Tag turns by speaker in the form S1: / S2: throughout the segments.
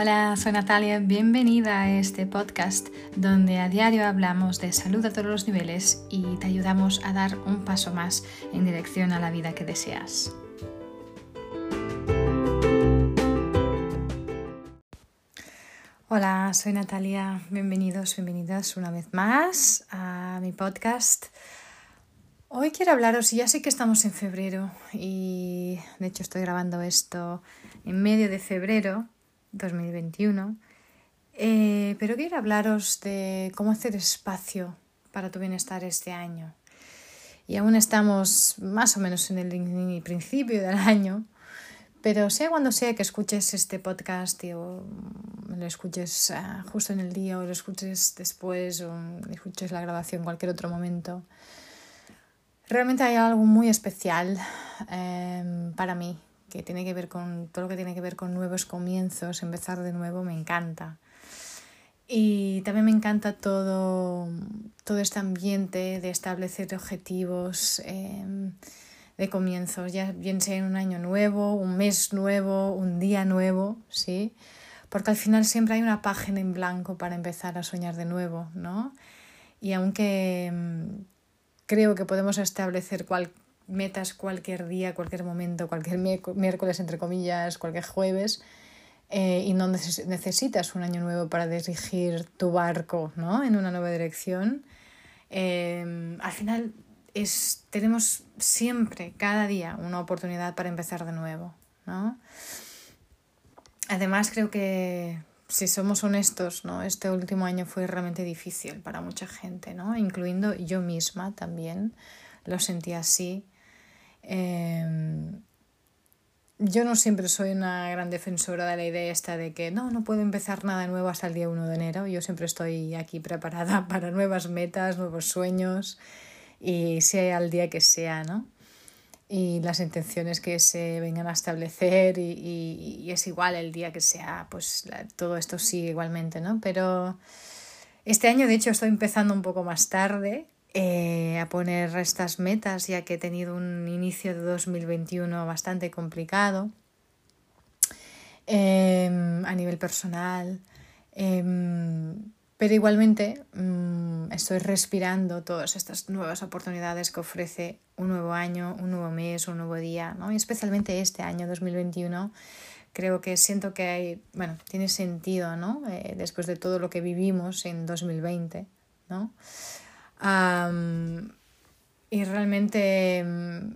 S1: Hola, soy Natalia, bienvenida a este podcast donde a diario hablamos de salud a todos los niveles y te ayudamos a dar un paso más en dirección a la vida que deseas. Hola, soy Natalia, bienvenidos, bienvenidas una vez más a mi podcast. Hoy quiero hablaros, ya sé que estamos en febrero y de hecho estoy grabando esto en medio de febrero 2021, eh, pero quiero hablaros de cómo hacer espacio para tu bienestar este año. Y aún estamos más o menos en el, principio del año, pero sea cuando sea que escuches este podcast o lo escuches ah, justo en el día o lo escuches después o escuches la grabación en cualquier otro momento, realmente hay algo muy especial em, para mí que tiene que ver con todo lo que tiene que ver con nuevos comienzos, empezar de nuevo, me encanta. Y también me encanta todo, todo este ambiente de establecer objetivos em, de comienzos, ya bien sea en un año nuevo, un mes nuevo, un día nuevo, ¿sí? Porque al final siempre hay una página en blanco para empezar a soñar de nuevo, ¿no? Y aunque em, creo que podemos establecer cualquier metas cualquier día, cualquier momento, cualquier miércoles, entre comillas, cualquier jueves, eh, y no necesitas un año nuevo para dirigir tu barco ¿no? en una nueva dirección. Em, al final es, tenemos siempre, cada día, una oportunidad para empezar de nuevo. ¿no? Además, creo que si somos honestos, ¿no? este último año fue realmente difícil para mucha gente, ¿no? incluyendo yo misma también. Lo sentí así. Em, yo no siempre soy una gran defensora de la idea esta de que no, no puedo empezar nada nuevo hasta el día 1 de enero. Yo siempre estoy aquí preparada para nuevas metas, nuevos sueños y sea al día que sea, ¿no? Y las intenciones que se vengan a establecer y, y, es igual el día que sea, pues todo esto sigue igualmente, ¿no? Pero este año, de hecho, estoy empezando un poco más tarde eh, a poner estas metas, ya que he tenido un inicio de 2021 bastante complicado em, a nivel personal. Em, pero igualmente mm, estoy respirando todas estas nuevas oportunidades que ofrece un nuevo año, un nuevo mes, un nuevo día, ¿no? Y especialmente este año 2021 creo que siento que hay, bueno, tiene sentido, ¿no? Eh, después de todo lo que vivimos en 2020, ¿no? Y realmente mm,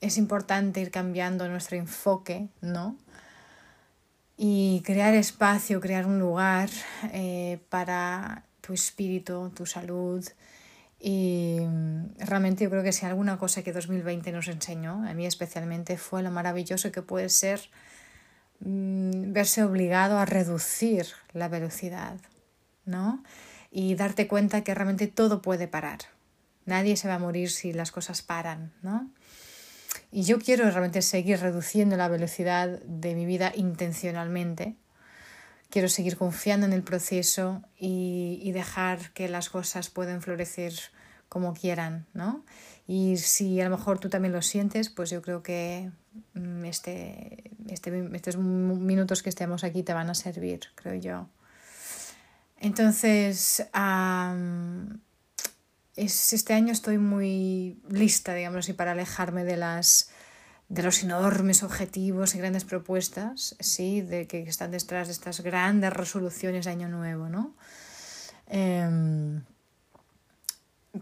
S1: es importante ir cambiando nuestro enfoque, ¿no? Y crear espacio, crear un lugar eh, para tu espíritu, tu salud. Y mm, realmente yo creo que si alguna cosa que 2020 nos enseñó, a mí especialmente, fue lo maravilloso que puede ser mm, verse obligado a reducir la velocidad, ¿no? Y darte cuenta que realmente todo puede parar. Nadie se va a morir si las cosas paran, ¿no? Y yo quiero realmente seguir reduciendo la velocidad de mi vida intencionalmente. Quiero seguir confiando en el proceso y, y dejar que las cosas puedan florecer como quieran, ¿no? Y si a lo mejor tú también lo sientes, pues yo creo que mm, este, este, estos minutos que estemos aquí te van a servir, creo yo. Entonces, este año estoy muy lista, digamos así, para alejarme de las de los enormes objetivos y grandes propuestas, sí, de que están detrás de estas grandes resoluciones de año nuevo, ¿no? Em,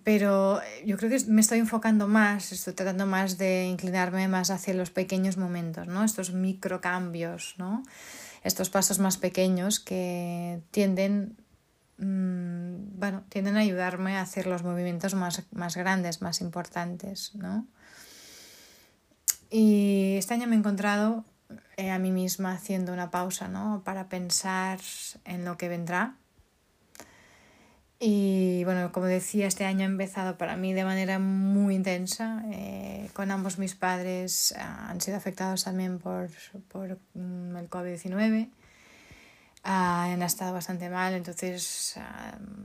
S1: pero yo creo que me estoy enfocando más, estoy tratando más de inclinarme más hacia los pequeños momentos, ¿no? Estos microcambios, ¿no? Estos pasos más pequeños que tienden Mm, bueno, tienden a ayudarme a hacer los movimientos más, más grandes, más importantes, ¿no? Y este año me he encontrado eh, a mí misma haciendo una pausa, ¿no? Para pensar en lo que vendrá. Y bueno, como decía, este año ha empezado para mí de manera muy intensa. Eh, con ambos mis padres ah, han sido afectados también por, por mm, el COVID-19 han estado bastante mal, entonces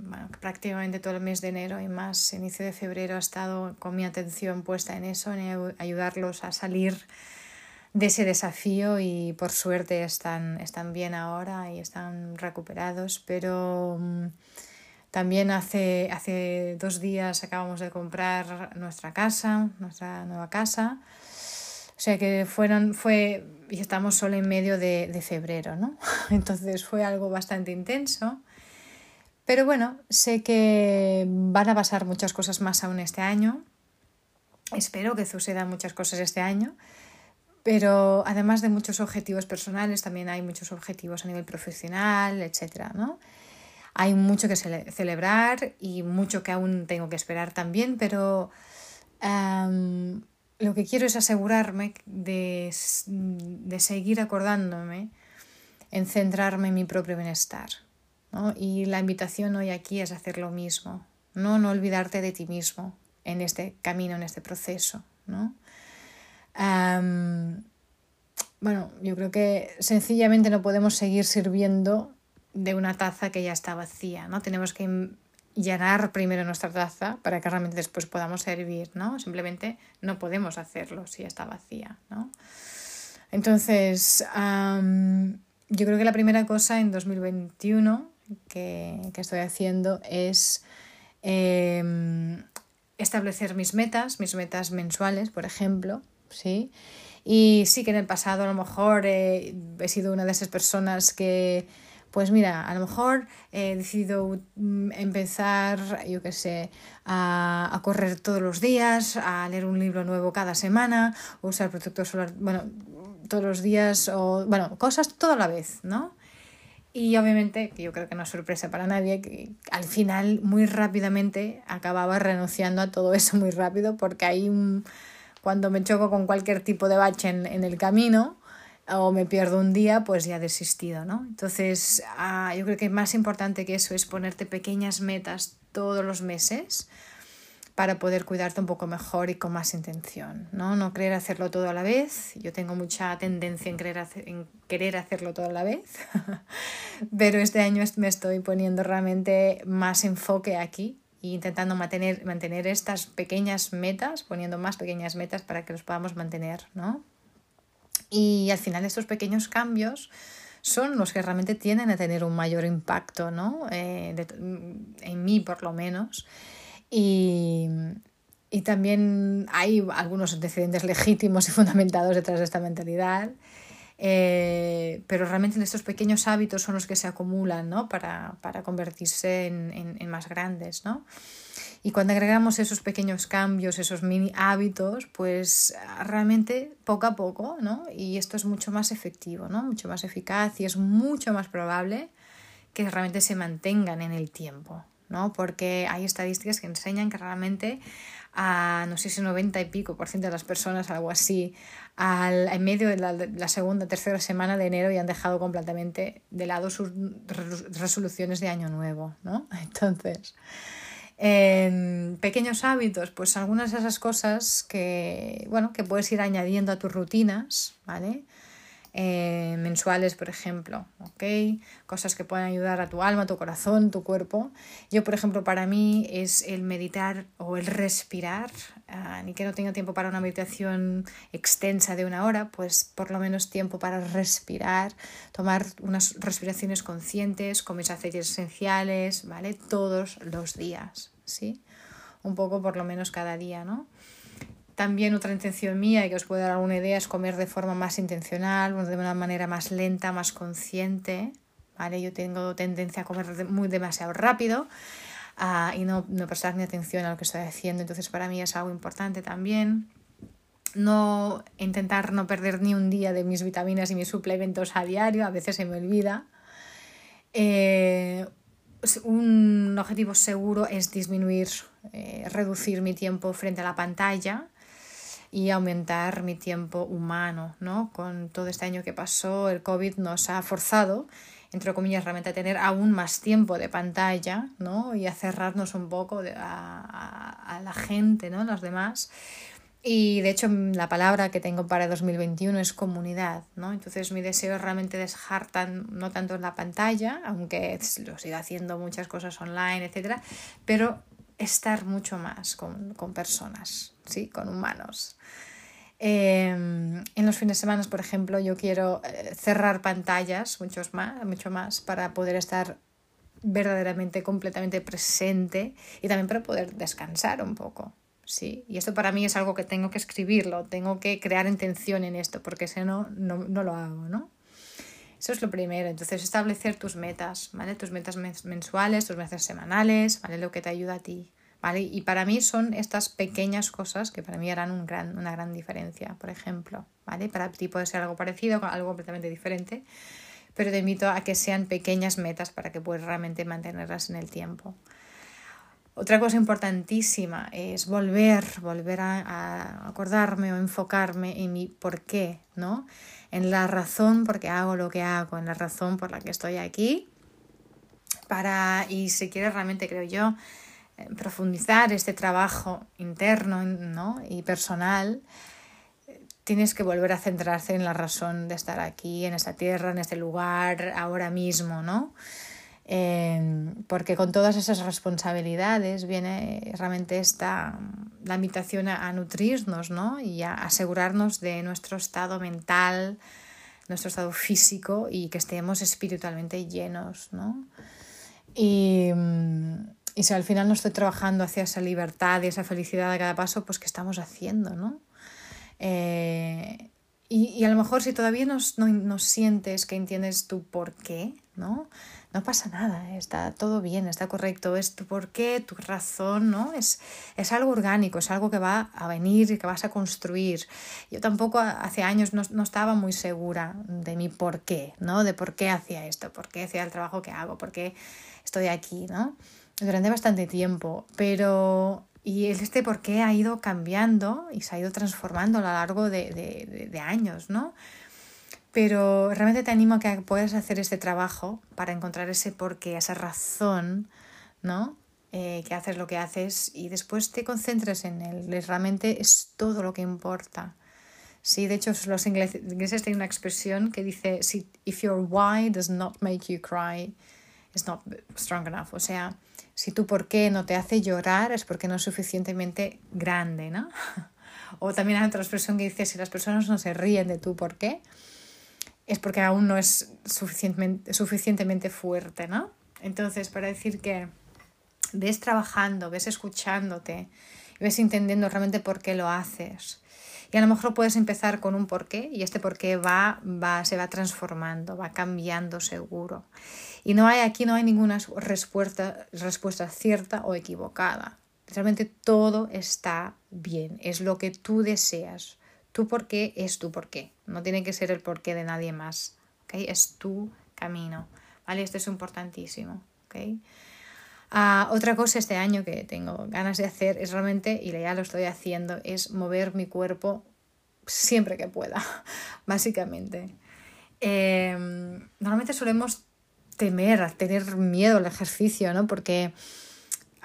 S1: bueno, prácticamente todo el mes de enero y más inicio de febrero ha estado con mi atención puesta en eso, en ayudarlos a salir de ese desafío y por suerte están, están bien ahora y están recuperados, pero mm, también hace, hace dos días acabamos de comprar nuestra casa, nuestra nueva casa. O sea que fueron, fue, y estamos solo en medio de, de febrero, ¿no? Entonces fue algo bastante intenso. Pero bueno, sé que van a pasar muchas cosas más aún este año. Espero que sucedan muchas cosas este año. Pero además de muchos objetivos personales, también hay muchos objetivos a nivel profesional, etc. ¿no? Hay mucho que celebrar y mucho que aún tengo que esperar también, pero lo que quiero es asegurarme de, de, seguir acordándome en centrarme en mi propio bienestar. ¿no? Y la invitación hoy aquí es hacer lo mismo, no, no olvidarte de ti mismo en este camino, en este proceso. ¿no? bueno, yo creo que sencillamente no podemos seguir sirviendo de una taza que ya está vacía, ¿no? Tenemos que llenar primero nuestra taza para que realmente después podamos servir, ¿no? Simplemente no podemos hacerlo si está vacía, ¿no? Entonces, yo creo que la primera cosa en 2021 que, que estoy haciendo es em, establecer mis metas, mis metas mensuales, por ejemplo, ¿sí? Y sí que en el pasado a lo mejor he sido una de esas personas que, pues mira, a lo mejor he decidido mm, empezar, yo qué sé, a, correr todos los días, a leer un libro nuevo cada semana, usar protector solar, bueno, todos los días, o, bueno, cosas toda la vez, ¿no? Y obviamente, que yo creo que no es sorpresa para nadie, que al final muy rápidamente acababa renunciando a todo eso muy rápido porque hay un cuando me choco con cualquier tipo de bache en, en el camino o me pierdo un día, pues ya he desistido, ¿no? Entonces, ah, yo creo que más importante que eso es ponerte pequeñas metas todos los meses para poder cuidarte un poco mejor y con más intención, ¿no? No querer hacerlo todo a la vez. Yo tengo mucha tendencia en querer, en querer hacerlo todo a la vez, pero este año me estoy poniendo realmente más enfoque aquí intentando mantener, mantener estas pequeñas metas, poniendo más pequeñas metas para que los podamos mantener, ¿no? Y al final estos pequeños cambios son los que realmente tienden a tener un mayor impacto, ¿no? Eh, en mí por lo menos. Y, y también hay algunos antecedentes legítimos y fundamentados detrás de esta mentalidad. Eh, pero realmente estos pequeños hábitos son los que se acumulan ¿no? para, para convertirse en, en, en, más grandes. ¿no? Y cuando agregamos esos pequeños cambios, esos mini hábitos, pues realmente poco a poco, ¿no? y esto es mucho más efectivo, ¿no? mucho más eficaz y es mucho más probable que realmente se mantengan en el tiempo. ¿no? Porque hay estadísticas que enseñan que realmente a, no sé si 90 y pico por ciento de las personas, algo así, al, en medio de la, segunda, tercera semana de enero y han dejado completamente de lado sus resoluciones de año nuevo, ¿no? Entonces, en pequeños hábitos, pues algunas de esas cosas que, bueno, que puedes ir añadiendo a tus rutinas, ¿vale? Eh, mensuales, por ejemplo, ¿ok? Cosas que pueden ayudar a tu alma, tu corazón, tu cuerpo. Yo, por ejemplo, para mí es el meditar o el respirar, ah, ni que no tenga tiempo para una meditación extensa de una hora, pues por lo menos tiempo para respirar, tomar unas respiraciones conscientes con mis aceites esenciales, ¿vale? Todos los días, ¿sí? Un poco por lo menos cada día, ¿no? También otra intención mía y que os puede dar alguna idea es comer de forma más intencional, de una manera más lenta, más consciente. ¿vale? Yo tengo tendencia a comer muy demasiado rápido uh, y no, no prestar ni atención a lo que estoy haciendo. Entonces para mí es algo importante también. No intentar no perder ni un día de mis vitaminas y mis suplementos a diario, a veces se me olvida. Eh, un objetivo seguro es disminuir, eh, reducir mi tiempo frente a la pantalla y aumentar mi tiempo humano, ¿no? Con todo este año que pasó, el COVID nos ha forzado, entre comillas, realmente a tener aún más tiempo de pantalla, ¿no? Y a cerrarnos un poco a, a, la gente, ¿no? Los demás. Y de hecho la palabra que tengo para 2021 es comunidad, ¿no? Entonces mi deseo es realmente dejar tan, no tanto en la pantalla, aunque lo siga haciendo muchas cosas online, etcétera, pero estar mucho más con, con personas, ¿sí? con humanos. Em, en los fines de semana, por ejemplo, yo quiero eh, cerrar pantallas muchos más, mucho más para poder estar verdaderamente completamente presente y también para poder descansar un poco. Sí, y esto para mí es algo que tengo que escribirlo, tengo que crear intención en esto, porque si no, no, no lo hago, ¿no? Eso es lo primero. Entonces, establecer tus metas, ¿vale? Tus metas mensuales, tus metas semanales, ¿vale? Lo que te ayuda a ti, ¿vale? Y para mí son estas pequeñas cosas que para mí harán un gran, una gran diferencia, por ejemplo, ¿vale? Para ti puede ser algo parecido, algo completamente diferente, pero te invito a que sean pequeñas metas para que puedas realmente mantenerlas en el tiempo. Otra cosa importantísima es volver, volver a, a, acordarme o enfocarme en mi por qué, ¿no? En la razón por qué hago lo que hago, en la razón por la que estoy aquí. Para, y si quieres realmente, creo yo, profundizar este trabajo interno ¿no? y personal, tienes que volver a centrarse en la razón de estar aquí, en esta tierra, en este lugar, ahora mismo, ¿no? Em, porque con todas esas responsabilidades viene realmente esta, la invitación a, nutrirnos ¿no? y a asegurarnos de nuestro estado mental, nuestro estado físico y que estemos espiritualmente llenos. ¿no? Y, y si al final no estoy trabajando hacia esa libertad y esa felicidad a cada paso, pues ¿qué estamos haciendo? ¿no? Eh, y, y, a lo mejor si todavía no, no sientes que entiendes tu por qué, ¿no? no pasa nada, está todo bien, está correcto, es tu porqué, tu razón, ¿no? Es, es algo orgánico, es algo que va a venir y que vas a construir. Yo tampoco hace años no, no estaba muy segura de mi porqué, ¿no? De por qué hacía esto, por qué hacía el trabajo que hago, por qué estoy aquí, ¿no? Durante bastante tiempo, pero y este porqué ha ido cambiando y se ha ido transformando a lo largo de, de, de años, ¿no? Pero realmente te animo a que puedas hacer este trabajo para encontrar ese porqué, esa razón, ¿no? Eh, que haces lo que haces y después te concentres en él. Realmente es todo lo que importa. Sí, de hecho, los ingleses, tienen una expresión que dice: If your why does not make you cry, it's not strong enough. O sea, si tu porqué no te hace llorar, es porque no es suficientemente grande, ¿no? O también hay otra expresión que dice: Si las personas no se ríen de tu porqué, es porque aún no es suficientemente, suficientemente fuerte, ¿no? Entonces, para decir que ves trabajando, ves escuchándote, ves entendiendo realmente por qué lo haces. Y a lo mejor puedes empezar con un porqué y este porqué va, va, se va transformando, va cambiando seguro. Y no hay aquí no hay ninguna respuesta, respuesta cierta o equivocada. Realmente todo está bien, es lo que tú deseas. Tu porqué es tu porqué, no tiene que ser el porqué de nadie más, ¿okay? Es tu camino, ¿vale? Esto es importantísimo, ¿okay? Ah, otra cosa este año que tengo ganas de hacer es realmente, y ya lo estoy haciendo, es mover mi cuerpo siempre que pueda, básicamente. Em, normalmente solemos temer, tener miedo al ejercicio, ¿no? Porque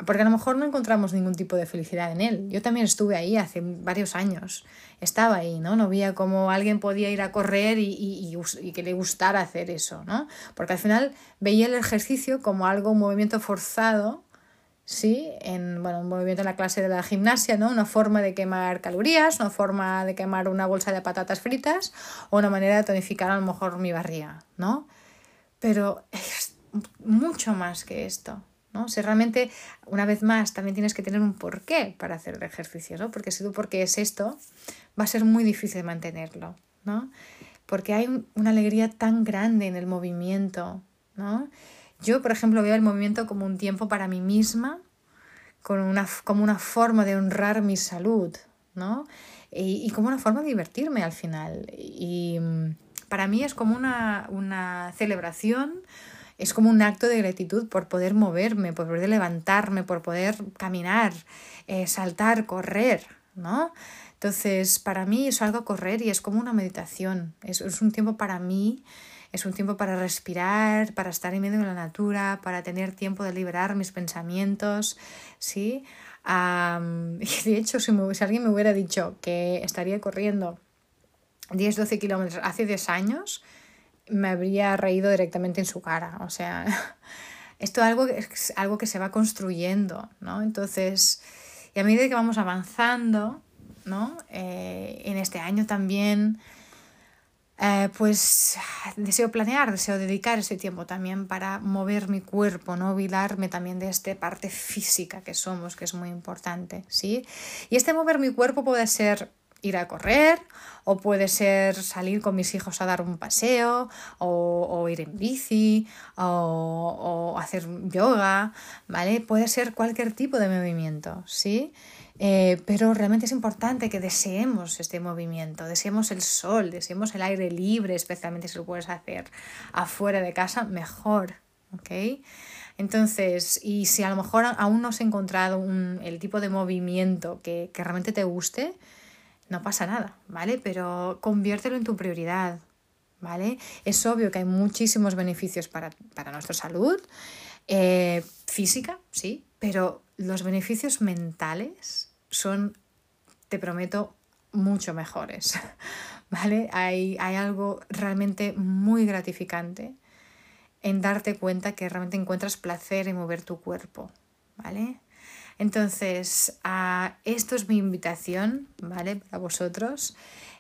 S1: porque a lo mejor no encontramos ningún tipo de felicidad en él. Yo también estuve ahí hace varios años, estaba ahí, ¿no? No veía cómo alguien podía ir a correr y, y, y, que le gustara hacer eso, ¿no? Porque al final veía el ejercicio como algo, un movimiento forzado, ¿sí? En, bueno, un movimiento en la clase de la gimnasia, ¿no? Una forma de quemar calorías, una forma de quemar una bolsa de patatas fritas o una manera de tonificar a lo mejor mi barriga, ¿no? Pero es mucho más que esto, ¿no? Si realmente, una vez más, también tienes que tener un porqué para hacer el ejercicio, ¿no? Porque si tu porqué es esto, va a ser muy difícil mantenerlo, ¿no? Porque hay una alegría tan grande en el movimiento, ¿no? Yo, por ejemplo, veo el movimiento como un tiempo para mí misma, como una, como una forma de honrar mi salud, ¿no? Y, y como una forma de divertirme al final. Y mm, para mí es como una, una celebración, es como un acto de gratitud por poder moverme, por poder levantarme, por poder caminar, eh, saltar, correr, ¿no? Entonces, para mí es algo correr y es como una meditación, es, es un tiempo para mí, es un tiempo para respirar, para estar en medio de la natura, para tener tiempo de liberar mis pensamientos, ¿sí? de hecho, si, si alguien me hubiera dicho que estaría corriendo 10-12 kilómetros hace 10 años, me habría reído directamente en su cara. O sea, esto es algo, es algo que se va construyendo, ¿no? Entonces, y a medida que vamos avanzando, ¿no? Eh, en este año también, eh, pues deseo planear, deseo dedicar ese tiempo también para mover mi cuerpo, no olvidarme también de esta parte física que somos, que es muy importante, ¿sí? Y este mover mi cuerpo puede ser ir a correr, o puede ser salir con mis hijos a dar un paseo, o, ir en bici, o, hacer yoga, ¿vale? Puede ser cualquier tipo de movimiento, ¿sí? Eh, pero realmente es importante que deseemos este movimiento, deseemos el sol, deseemos el aire libre, especialmente si lo puedes hacer afuera de casa, mejor, ¿ok? Entonces, y si a lo mejor aún no has encontrado el tipo de movimiento que, que realmente te guste, no pasa nada, ¿vale? Pero conviértelo en tu prioridad, ¿vale? Es obvio que hay muchísimos beneficios para, nuestra salud eh, física, sí, pero los beneficios mentales son, te prometo, mucho mejores, ¿vale? Hay, hay algo realmente muy gratificante en darte cuenta que realmente encuentras placer en mover tu cuerpo, ¿vale? Entonces, esto es mi invitación, ¿vale? Para vosotros,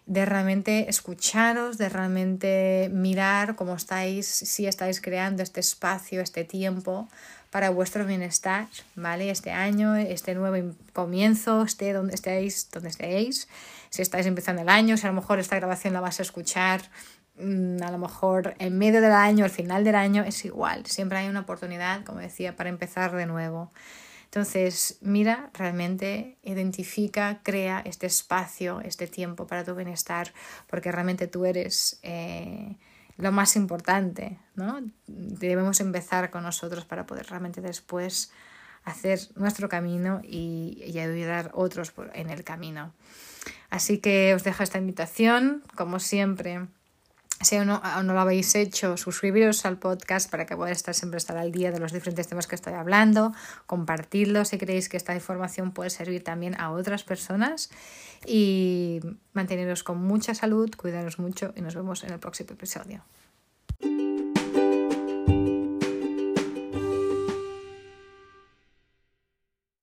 S1: de realmente escucharos, de realmente mirar cómo estáis, si estáis creando este espacio, este tiempo para vuestro bienestar, ¿vale? Este año, este nuevo comienzo, esté donde estéis, donde estéis. Si estáis empezando el año, si a lo mejor esta grabación la vas a escuchar mm, a lo mejor en medio del año, al final del año, es igual. Siempre hay una oportunidad, como decía, para empezar de nuevo. Entonces, mira, realmente identifica, crea este espacio, este tiempo para tu bienestar, porque realmente tú eres eh, lo más importante, ¿no? Debemos empezar con nosotros para poder realmente después hacer nuestro camino y, y ayudar a otros en el camino. Así que os dejo esta invitación, como siempre si aún no, no, lo habéis hecho, suscribiros al podcast para que podáis estar siempre estar al día de los diferentes temas que estoy hablando, compartirlo si creéis que esta información puede servir también a otras personas y manteneros con mucha salud, cuidaros mucho y nos vemos en el próximo episodio.